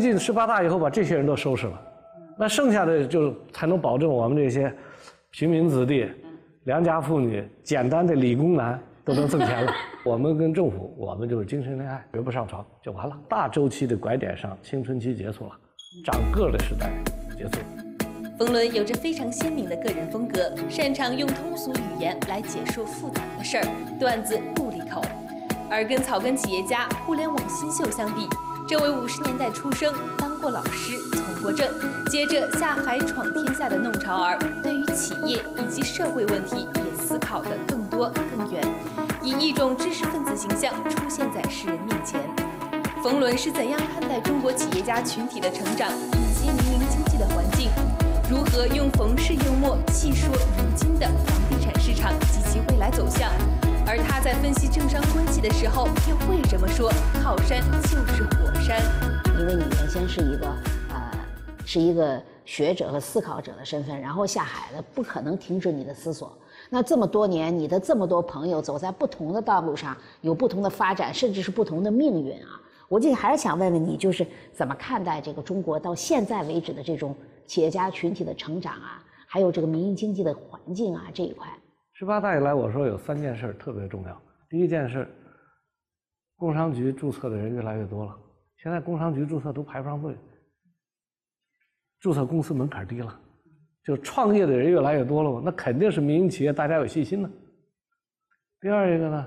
最近十八大以后把这些人都收拾了，那剩下的就才能保证我们这些平民子弟、良家妇女、简单的理工男都能挣钱了。我们跟政府，我们就是精神恋爱，绝不上床就完了。大周期的拐点上，青春期结束了，长个的时代结束。冯仑有着非常鲜明的个人风格，擅长用通俗语言来解说复杂的事儿，段子不离口。而跟草根企业家、互联网新秀相比，这位五十年代出生、当过老师、从过政，接着下海闯天下的弄潮儿，对于企业以及社会问题也思考得更多更远，以一种知识分子形象出现在世人面前。冯仑是怎样看待中国企业家群体的成长以及民营经济的环境？如何用冯氏幽默细说如今的房地产市场及其未来走向？而他在分析政商关系的时候，又会这么说：“靠山就是火山。”因为你原先是一个呃，是一个学者和思考者的身份，然后下海了，不可能停止你的思索。那这么多年，你的这么多朋友走在不同的道路上，有不同的发展，甚至是不同的命运啊！我这还是想问问你，就是怎么看待这个中国到现在为止的这种？企业家群体的成长啊，还有这个民营经济的环境啊这一块。十八大以来，我说有三件事特别重要。第一件事，工商局注册的人越来越多了。现在工商局注册都排不上队，注册公司门槛低了，就创业的人越来越多了嘛，那肯定是民营企业大家有信心呢。第二一个呢，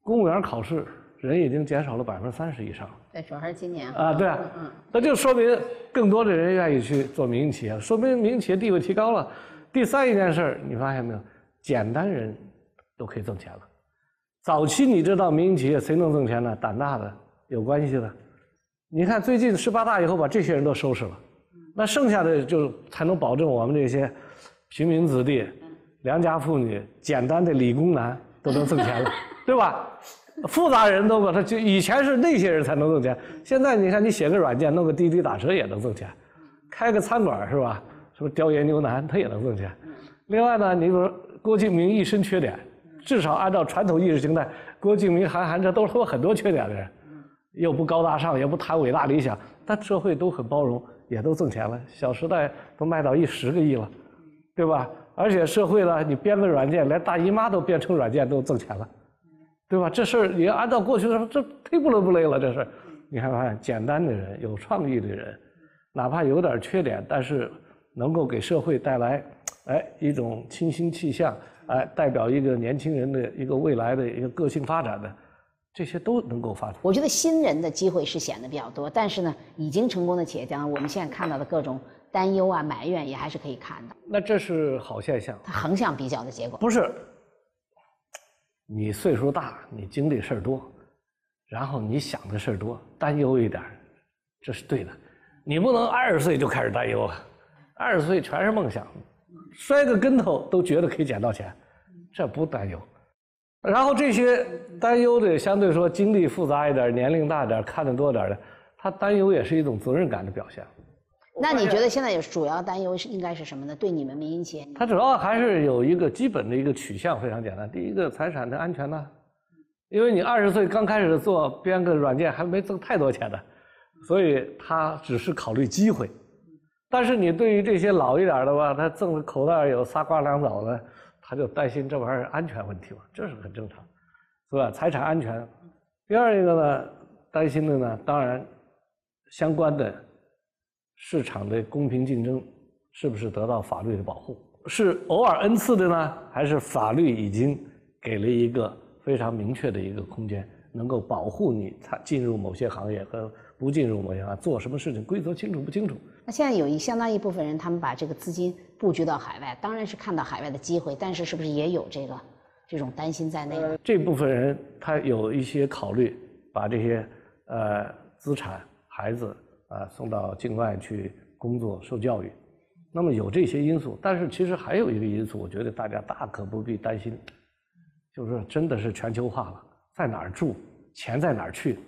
公务员考试。人已经减少了百分之三十以上。对，主要是今年啊，对啊，那就说明更多的人愿意去做民营企业，说明民营企业地位提高了。第三一件事儿你发现没有？简单人都可以挣钱了。早期你知道民营企业谁能挣钱呢？胆大的、有关系的。你看最近十八大以后把这些人都收拾了，那剩下的就才能保证我们这些平民子弟、良家妇女、简单的理工男都能挣钱了，对吧？复杂人都把他就以前是那些人才能挣钱，现在你看你写个软件弄个滴滴打车也能挣钱，开个餐馆是吧？是不是雕爷牛腩他也能挣钱？另外呢，你比如郭敬明一身缺点，至少按照传统意识形态，郭敬明、韩寒这都是有很多缺点的人，又不高大上，也不谈伟大理想，但社会都很包容，也都挣钱了。小时代都卖到一十个亿了，对吧？而且社会呢，你编个软件，连大姨妈都编成软件都挣钱了。对吧？这事儿你要按照过去的说，这忒不伦不类了。这事儿，你看看，简单的人、有创意的人，哪怕有点缺点，但是能够给社会带来，哎，一种清新气象，哎，代表一个年轻人的一个未来的一个个性发展的，这些都能够发展。我觉得新人的机会是显得比较多，但是呢，已经成功的企业家，我们现在看到的各种担忧啊、埋怨，也还是可以看到。那这是好现象。它横向比较的结果不是。你岁数大，你经历事儿多，然后你想的事儿多，担忧一点，这是对的。你不能二十岁就开始担忧啊，二十岁全是梦想，摔个跟头都觉得可以捡到钱，这不担忧。然后这些担忧的，相对说经历复杂一点、年龄大点、看得多点的，他担忧也是一种责任感的表现。那你觉得现在有主要担忧是应该是什么呢？对你们民营企业，它主要还是有一个基本的一个取向，非常简单。第一个，财产的安全呢，因为你二十岁刚开始做编个软件，还没挣太多钱呢，所以他只是考虑机会。但是你对于这些老一点的吧，他挣的口袋有仨瓜两枣的，他就担心这玩意儿安全问题嘛，这是很正常，是吧？财产安全。第二一个呢，担心的呢，当然相关的。市场的公平竞争是不是得到法律的保护？是偶尔恩赐的呢，还是法律已经给了一个非常明确的一个空间，能够保护你他进入某些行业和不进入某些行业做什么事情规则清楚不清楚？现在有一相当一部分人，他们把这个资金布局到海外，当然是看到海外的机会，但是是不是也有这个这种担心在内？这部分人他有一些考虑，把这些呃资产孩子。啊，送到境外去工作、受教育，那么有这些因素，但是其实还有一个因素，我觉得大家大可不必担心，就是真的是全球化了，在哪儿住，钱在哪儿去，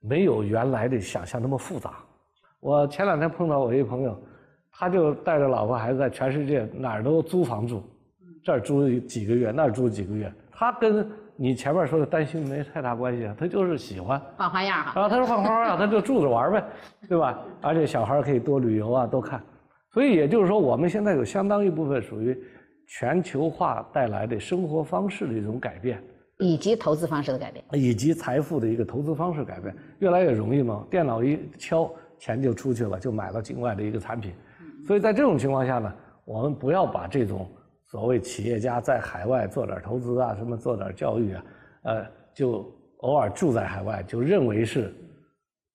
没有原来的想象那么复杂。我前两天碰到我一朋友，他就带着老婆孩子在全世界哪儿都租房住，这儿租几个月，那儿租几个月，他跟你前面说的担心没太大关系啊，他就是喜欢。换花样哈。啊，他说换花样，他就住着玩呗，对吧？而且小孩可以多旅游啊，多看。所以也就是说，我们现在有相当一部分属于全球化带来的生活方式的一种改变，以及投资方式的改变，以及财富的一个投资方式改变，越来越容易嘛。电脑一敲，钱就出去了，就买了境外的一个产品。所以在这种情况下呢，我们不要把这种所谓企业家在海外做点投资啊，什么做点教育啊，呃，就偶尔住在海外，就认为是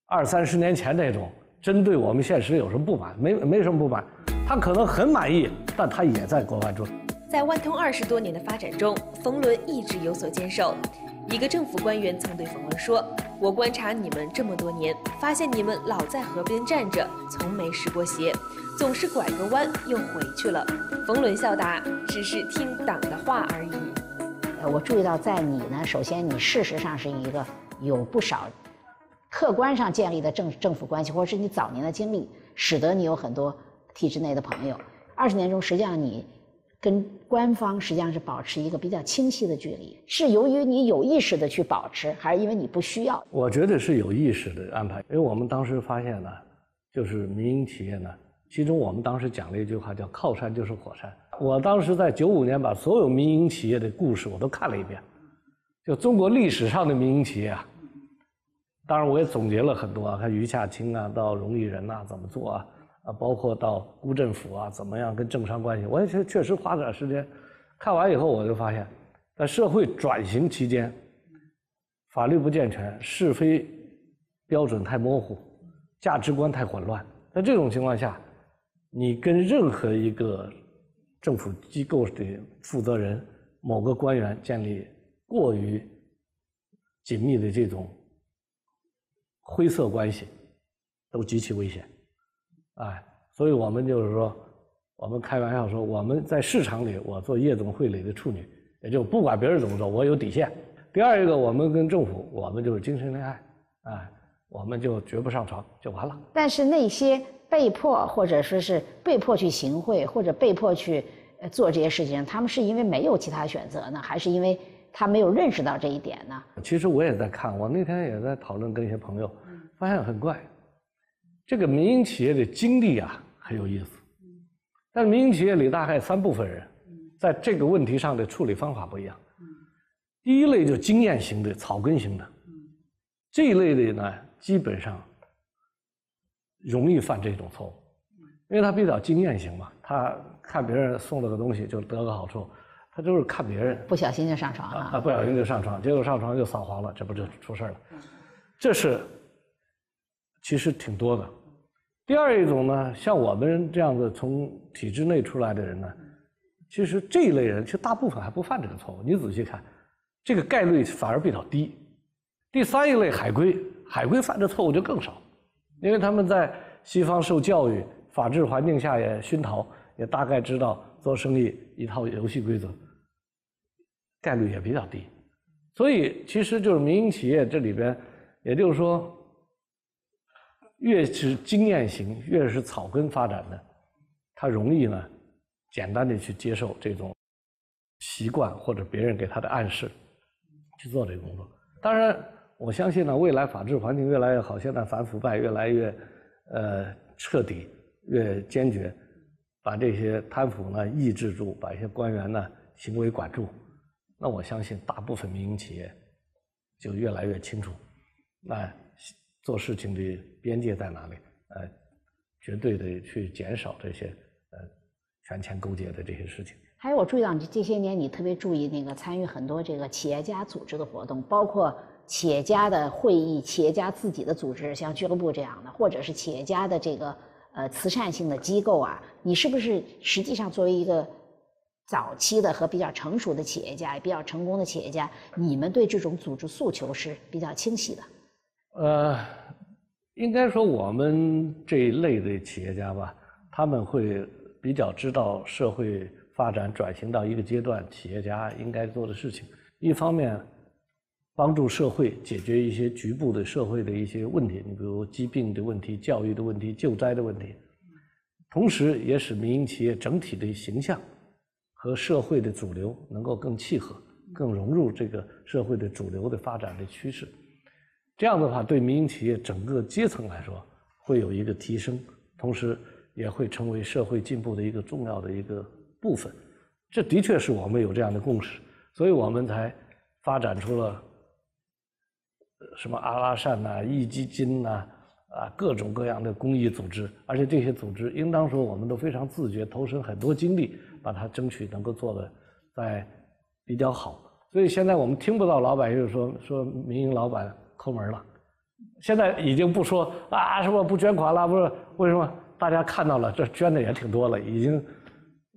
二三十年前那种针对我们现实有什么不满？没没什么不满，他可能很满意，但他也在国外住。在万通二十多年的发展中，冯仑一直有所坚守。一个政府官员曾对冯仑说：“我观察你们这么多年，发现你们老在河边站着，从没湿过鞋，总是拐个弯又回去了。”冯仑笑答：“只是听党的话而已。”呃，我注意到在你呢，首先你事实上是一个有不少客观上建立的政政府关系，或者是你早年的经历，使得你有很多体制内的朋友。二十年中，实际上你。跟官方实际上是保持一个比较清晰的距离，是由于你有意识的去保持，还是因为你不需要？我觉得是有意识的安排，因为我们当时发现呢，就是民营企业呢，其中我们当时讲了一句话，叫“靠山就是火山”。我当时在九五年把所有民营企业的故事我都看了一遍，就中国历史上的民营企业啊，当然我也总结了很多啊，看余下清啊，到荣毅仁呐怎么做啊。啊，包括到乌政府啊，怎么样跟政商关系？我也确确实花点时间看完以后，我就发现，在社会转型期间，法律不健全，是非标准太模糊，价值观太混乱。在这种情况下，你跟任何一个政府机构的负责人、某个官员建立过于紧密的这种灰色关系，都极其危险。哎，所以我们就是说，我们开玩笑说，我们在市场里，我做夜总会里的处女，也就不管别人怎么说，我有底线。第二一个，我们跟政府，我们就是精神恋爱，哎，我们就绝不上床，就完了。但是那些被迫或者说是被迫去行贿或者被迫去做这些事情，他们是因为没有其他选择呢，还是因为他没有认识到这一点呢？其实我也在看，我那天也在讨论，跟一些朋友，发现很怪。这个民营企业的经历啊很有意思，但是民营企业里大概三部分人，在这个问题上的处理方法不一样。第一类就经验型的、草根型的，这一类的呢，基本上容易犯这种错误，因为他比较经验型嘛，他看别人送了个东西就得个好处，他就是看别人，不小心就上床了啊，不小心就上床，结果上床就扫黄了，这不就出事了？这是。其实挺多的。第二一种呢，像我们这样子从体制内出来的人呢，其实这一类人其实大部分还不犯这个错误。你仔细看，这个概率反而比较低。第三一类海归，海归犯的错误就更少，因为他们在西方受教育，法治环境下也熏陶，也大概知道做生意一套游戏规则，概率也比较低。所以其实就是民营企业这里边，也就是说。越是经验型，越是草根发展的，他容易呢，简单的去接受这种习惯或者别人给他的暗示，去做这个工作。当然，我相信呢，未来法治环境越来越好，现在反腐败越来越呃彻底、越坚决，把这些贪腐呢抑制住，把一些官员呢行为管住，那我相信大部分民营企业就越来越清楚，那。做事情的边界在哪里？呃，绝对的去减少这些呃权钱勾结的这些事情。还有，我注意到你这些年，你特别注意那个参与很多这个企业家组织的活动，包括企业家的会议、企业家自己的组织，像俱乐部这样的，或者是企业家的这个呃慈善性的机构啊。你是不是实际上作为一个早期的和比较成熟的企业家，也比较成功的企业家，你们对这种组织诉求是比较清晰的？呃，应该说我们这一类的企业家吧，他们会比较知道社会发展转型到一个阶段，企业家应该做的事情。一方面，帮助社会解决一些局部的社会的一些问题，你比如疾病的问题、教育的问题、救灾的问题，同时也使民营企业整体的形象和社会的主流能够更契合，更融入这个社会的主流的发展的趋势。这样的话，对民营企业整个阶层来说会有一个提升，同时也会成为社会进步的一个重要的一个部分。这的确是我们有这样的共识，所以我们才发展出了什么阿拉善呐、壹基金呐啊各种各样的公益组织，而且这些组织应当说我们都非常自觉，投身很多精力，把它争取能够做的在比较好。所以现在我们听不到老板又说说民营老板抠门了，现在已经不说啊什么不捐款了，不是为什么？大家看到了，这捐的也挺多了，已经。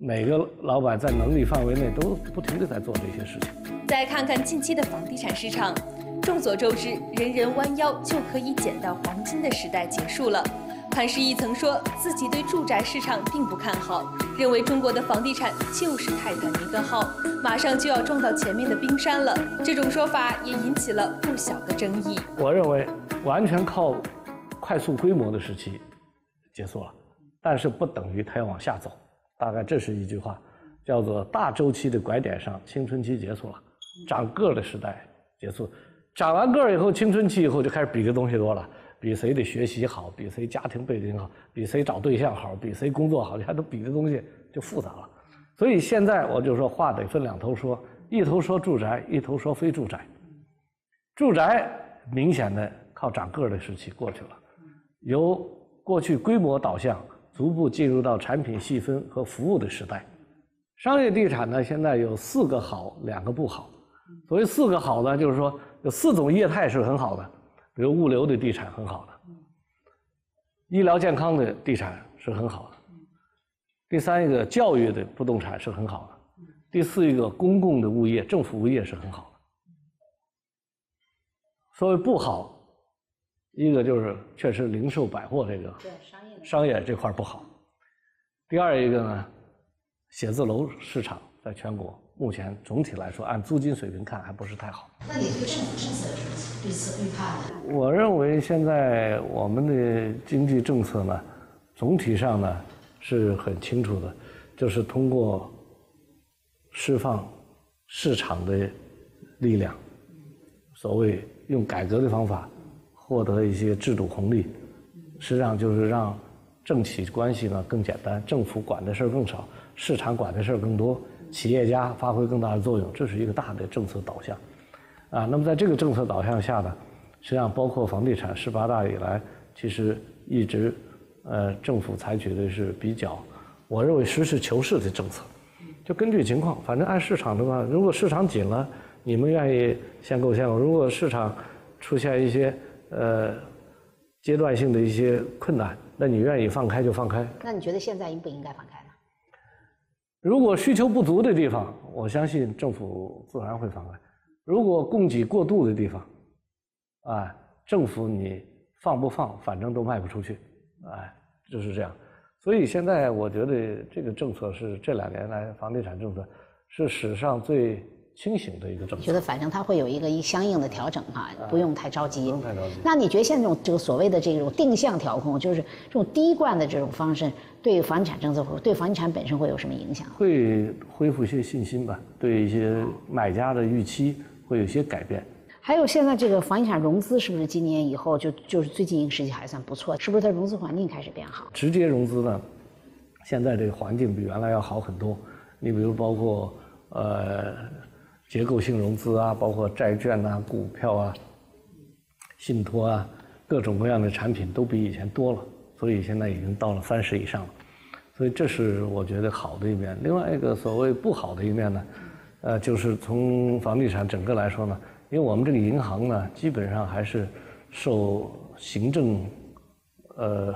每个老板在能力范围内都不停地在做这些事情。再看看近期的房地产市场，众所周知，人人弯腰就可以捡到黄金的时代结束了。潘石屹曾说自己对住宅市场并不看好，认为中国的房地产就是泰坦尼克号，马上就要撞到前面的冰山了。这种说法也引起了不小的争议。我认为，完全靠快速规模的时期结束了，但是不等于它要往下走。大概这是一句话，叫做“大周期的拐点上，青春期结束了，长个儿的时代结束。长完个儿以后，青春期以后就开始比的东西多了，比谁的学习好，比谁家庭背景好，比谁找对象好，比谁工作好，你看都比的东西就复杂了。所以现在我就说话得分两头说，一头说住宅，一头说非住宅。住宅明显的靠长个的时期过去了，由过去规模导向。逐步进入到产品细分和服务的时代。商业地产呢，现在有四个好，两个不好。所谓四个好呢，就是说有四种业态是很好的，比如物流的地产很好的，医疗健康的地产是很好的。第三一个教育的不动产是很好的。第四一个公共的物业、政府物业是很好的。所谓不好，一个就是确实零售百货这个。对商业。商业这块不好，第二一个呢，写字楼市场在全国目前总体来说，按租金水平看还不是太好。那你对政府政策有什么对策预判？我认为现在我们的经济政策呢，总体上呢是很清楚的，就是通过释放市场的力量，所谓用改革的方法获得一些制度红利，实际上就是让。政企关系呢更简单，政府管的事儿更少，市场管的事儿更多，企业家发挥更大的作用，这是一个大的政策导向，啊，那么在这个政策导向下呢，实际上包括房地产十八大以来，其实一直，呃，政府采取的是比较，我认为实事求是的政策，就根据情况，反正按市场的话，如果市场紧了，你们愿意限购限购；如果市场出现一些呃阶段性的一些困难。那你愿意放开就放开。那你觉得现在应不应该放开呢？如果需求不足的地方，我相信政府自然会放开；如果供给过度的地方，啊，政府你放不放，反正都卖不出去，哎，就是这样。所以现在我觉得这个政策是这两年来房地产政策是史上最。清醒的一个政策，觉得反正它会有一个一相应的调整哈，不用太着急。不用太着急。那你觉得现在这种这个所谓的这种定向调控，就是这种滴灌的这种方式，对房地产政策会对房地产本身会有什么影响？会恢复一些信心吧，对一些买家的预期会有些改变。还有现在这个房地产融资是不是今年以后就就是最近一个时期还算不错？是不是它融资环境开始变好？直接融资呢，现在这个环境比原来要好很多。你比如包括呃。结构性融资啊，包括债券啊、股票啊、信托啊，各种各样的产品都比以前多了，所以现在已经到了三十以上了。所以这是我觉得好的一面。另外一个所谓不好的一面呢，呃，就是从房地产整个来说呢，因为我们这个银行呢，基本上还是受行政，呃，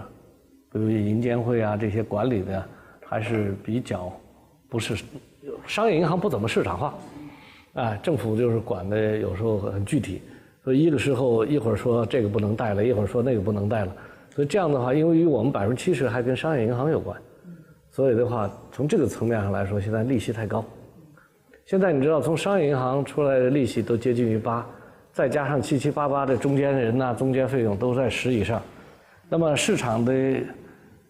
比如银监会啊这些管理的，还是比较不是商业银行不怎么市场化。啊，政府就是管的有时候很具体，所以一个时候一会儿说这个不能贷了，一会儿说那个不能贷了，所以这样的话，因为于我们百分之七十还跟商业银行有关，所以的话，从这个层面上来说，现在利息太高。现在你知道，从商业银行出来的利息都接近于八，再加上七七八八的中间人呐、中间费用都在十以上，那么市场的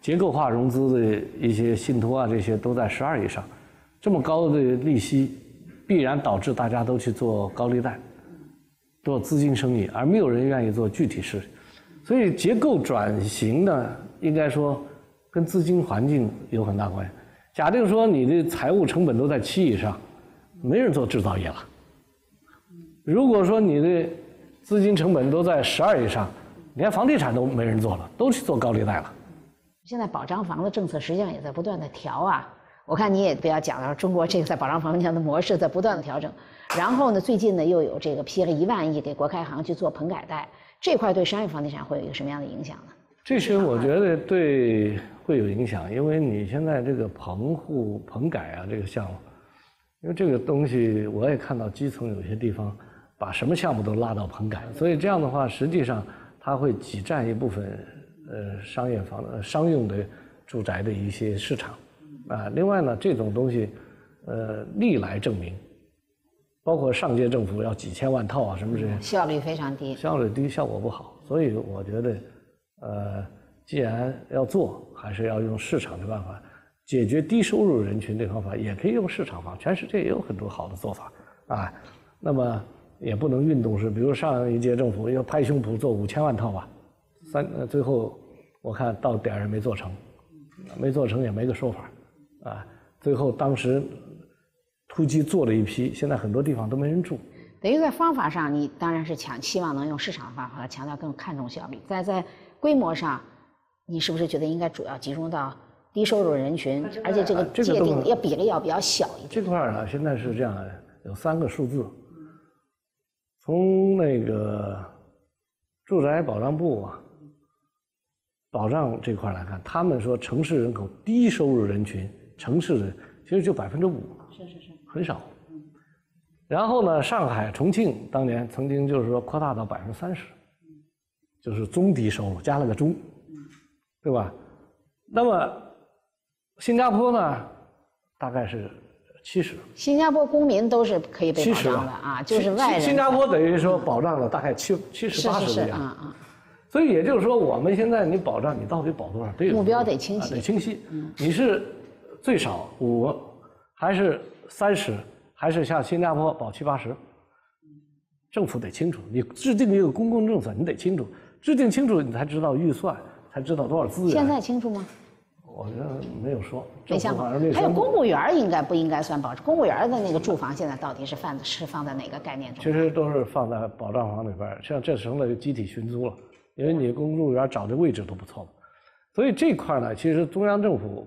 结构化融资的一些信托啊，这些都在十二以上，这么高的利息。必然导致大家都去做高利贷，做资金生意，而没有人愿意做具体事。所以结构转型呢，应该说跟资金环境有很大关系。假定说你的财务成本都在七以上，没人做制造业了。如果说你的资金成本都在十二以上，连房地产都没人做了，都去做高利贷了。现在保障房的政策实际上也在不断的调啊。我看你也不要讲了，中国这个在保障房地产的模式在不断的调整。然后呢，最近呢又有这个批了一万亿给国开行去做棚改贷，这块对商业房地产会有一个什么样的影响呢？这些我觉得对会有影响，因为你现在这个棚户棚改啊这个项目，因为这个东西我也看到基层有些地方把什么项目都拉到棚改，所以这样的话实际上它会挤占一部分。呃，商业房、商用的住宅的一些市场，啊，另外呢，这种东西，呃，历来证明，包括上届政府要几千万套啊，什么这些，效率非常低，效率低，效果不好。所以我觉得，呃，既然要做，还是要用市场的办法解决低收入人群的方法，也可以用市场方，全世界也有很多好的做法啊。那么也不能运动式，比如上一届政府要拍胸脯做五千万套吧。三，最后我看到点儿也没做成，没做成也没个说法，啊，最后当时突击做了一批，现在很多地方都没人住。等于在方法上，你当然是强希望能用市场方法强调更看重效率。在在规模上，你是不是觉得应该主要集中到低收入人群，而且这个界定要比例要比较小一点。这块儿呢，现在是这样的，有三个数字，从那个住宅保障部啊。保障这块来看，他们说城市人口低收入人群，城市的其实就百分之五，是是是，很少。然后呢，上海、重庆当年曾经就是说扩大到百分之三十，就是中低收入加了个中，对吧？那么新加坡呢，大概是七十。新加坡公民都是可以被保障的啊，就是外人。新加坡等于说保障了大概七七十八十的样子。所以也就是说，我们现在你保障你到底保多少？对目标得清晰，得清晰。你是最少五，还是三十，还是像新加坡保七八十？政府得清楚。你制定一个公共政策，你得清楚，制定清楚，你才知道预算，才知道多少资源。现在清楚吗？我觉得没有说。没想好。还有公务员应该不应该算保障？公务员的那个住房现在到底是放是放在哪个概念中？其实都是放在保障房里边，像这成了集体寻租了。因为你公务员找的位置都不错嘛，所以这块呢，其实中央政府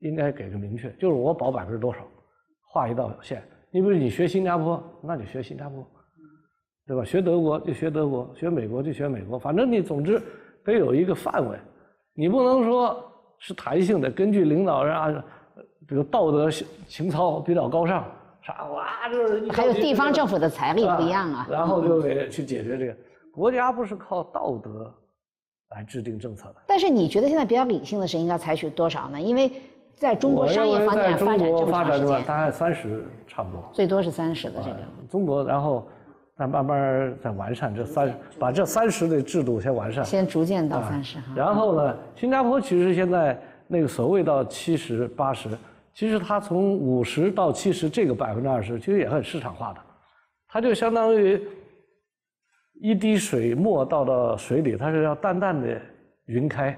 应该给个明确，就是我保百分之多少，画一道线。你比如你学新加坡，那就学新加坡，对吧？学德国就学德国，学美国就学美国，反正你总之得有一个范围，你不能说是弹性的，根据领导人啊，这个道德情操比较高尚，啥哇就是还有地方政府的财力不一样啊，然后就得去解决这个。国家不是靠道德来制定政策的。但是你觉得现在比较理性的是应该采取多少呢？因为在中国商业房地产发展这么长时间，大概三十差不多。最多是三十的这个。中国，然后再慢慢再完善这三，把这三十的制度先完善。先逐渐到三十。然后呢，新加坡其实现在那个所谓到七十八十，其实它从五十到七十这个百分之二十，其实也很市场化的，它就相当于。一滴水沫倒到水里，它是要淡淡的匀开。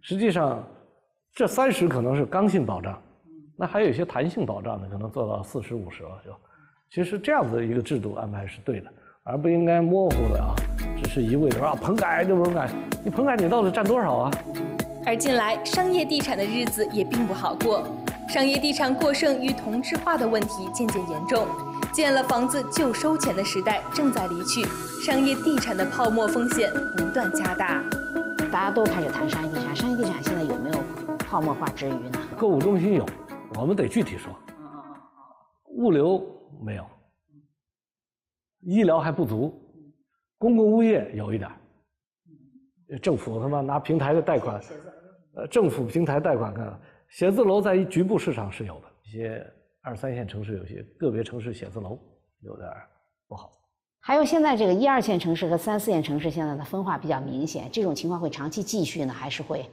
实际上，这三十可能是刚性保障，那还有一些弹性保障的，可能做到四十五十了就。其实这样子的一个制度安排是对的，而不应该模糊的啊，只是一味的说啊棚改就棚改，你棚改你到底占多少啊？而近来商业地产的日子也并不好过，商业地产过剩与同质化的问题渐渐严重。建了房子就收钱的时代正在离去，商业地产的泡沫风险不断加大。大家都开始谈商业地产，商业地产现在有没有泡沫化之余呢？购物中心有，我们得具体说。物流没有，医疗还不足，公共物业有一点。政府他妈拿平台的贷款，呃，政府平台贷款看，写字楼在局部市场是有的一些。二三线城市有些个别城市写字楼有点不好，还有现在这个一二线城市和三四线城市现在的分化比较明显，这种情况会长期继续呢，还是会？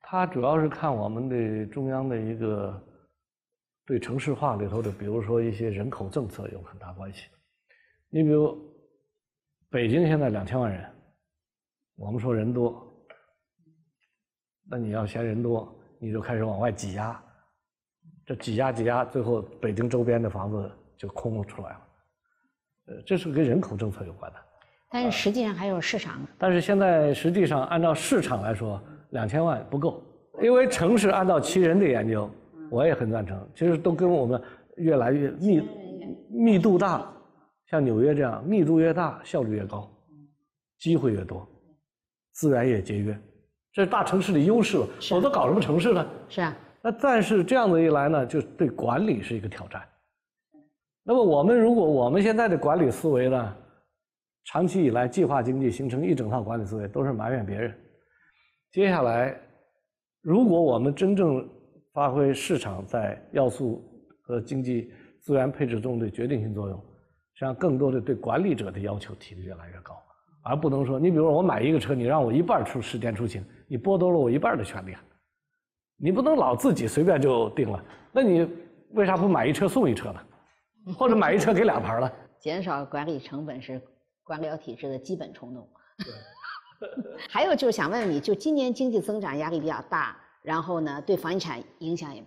它主要是看我们的中央的一个对城市化里头的，比如说一些人口政策有很大关系。你比如北京现在两千万人，我们说人多，那你要嫌人多，你就开始往外挤压，这挤压挤压，最后北京周边的房子就空了出来了。呃，这是跟人口政策有关的。但是实际上还有市场。但是现在实际上按照市场来说，两千万不够，因为城市按照其人的研究，我也很赞成，其实都跟我们越来越密密度大，像纽约这样，密度越大，效率越高，机会越多，资源也节约，这是大城市的优势了。否则搞什么城市呢？是啊。那但是这样子一来呢，就对管理是一个挑战。那么我们如果我们现在的管理思维呢？长期以来，计划经济形成一整套管理思维，都是埋怨别人。接下来，如果我们真正发挥市场在要素和经济资源配置中的决定性作用，实际上更多的对管理者的要求提得越来越高，而不能说，你比如说我买一个车，你让我一半出时间出行，你剥夺了我一半的权利啊！你不能老自己随便就定了，那你为啥不买一车送一车呢？或者买一车给俩牌了？减少管理成本是。官僚体制的基本冲动。还有就是想问问你，就今年经济增长压力比较大，然后呢，对房地产影响也，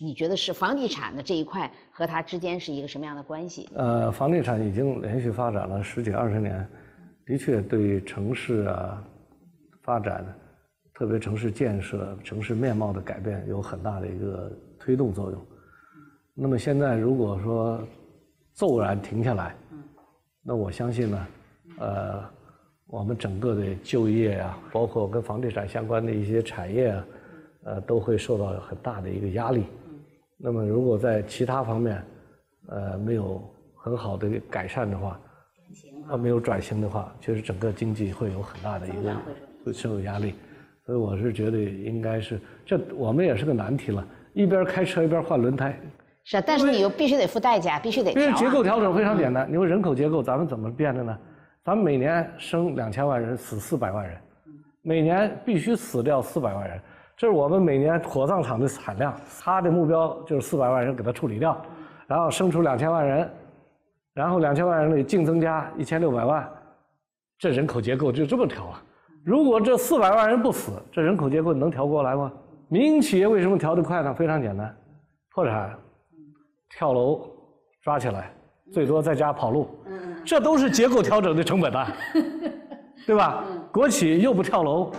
你觉得是房地产的这一块和它之间是一个什么样的关系？呃，房地产已经连续发展了十几二十年，的确对城市啊发展，特别城市建设、城市面貌的改变有很大的一个推动作用。那么现在如果说骤然停下来，那我相信呢。呃，我们整个的就业啊，包括跟房地产相关的一些产业啊，呃，都会受到很大的一个压力。那么，如果在其他方面，呃，没有很好的改善的话，啊，没有转型的话，确实整个经济会有很大的一个会受压力。所以，我是觉得应该是这，我们也是个难题了，一边开车一边换轮胎。是啊，但是你又必须得付代价，必须得。因为结构调整非常简单，你说人口结构咱们怎么变的呢？咱们每年生两千万人，死四百万人，每年必须死掉四百万人，这是我们每年火葬场的产量。它的目标就是四百万人给它处理掉，然后生出两千万人，然后两千万人里净增加一千六百万，这人口结构就这么调啊。如果这四百万人不死，这人口结构能调过来吗？民营企业为什么调得快呢？非常简单，破产、跳楼、抓起来，最多在家跑路。这都是结构调整的成本呐，对吧？国企又不跳楼，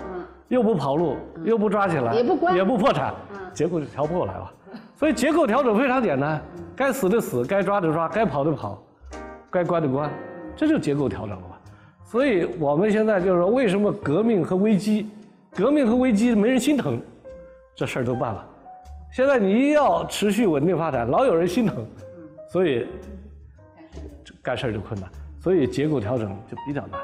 又不跑路，又不抓起来，也不关，也不破产，结构就调不过来了。所以结构调整非常简单，该死的死，该抓的抓，该跑的跑，该关的关，这就结构调整了嘛。所以我们现在就是说，为什么革命和危机，革命和危机没人心疼，这事儿都办了。现在你一要持续稳定发展，老有人心疼，所以。干事儿就困难，所以结构调整就比较难。